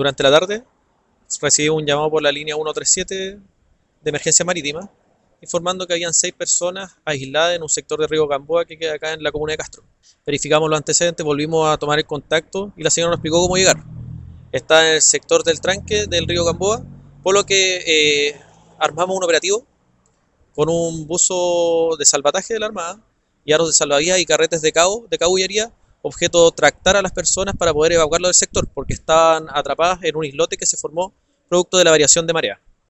Durante la tarde recibí un llamado por la línea 137 de emergencia marítima informando que habían seis personas aisladas en un sector de Río Gamboa que queda acá en la comuna de Castro. Verificamos los antecedentes, volvimos a tomar el contacto y la señora nos explicó cómo llegar. Está en el sector del tranque del río Gamboa, por lo que eh, armamos un operativo con un buzo de salvataje de la Armada y aros de salvavidas y carretes de cabo, de cabullería, objeto tractar a las personas para poder evacuarlo del sector, porque estaban atrapadas en un islote que se formó producto de la variación de marea.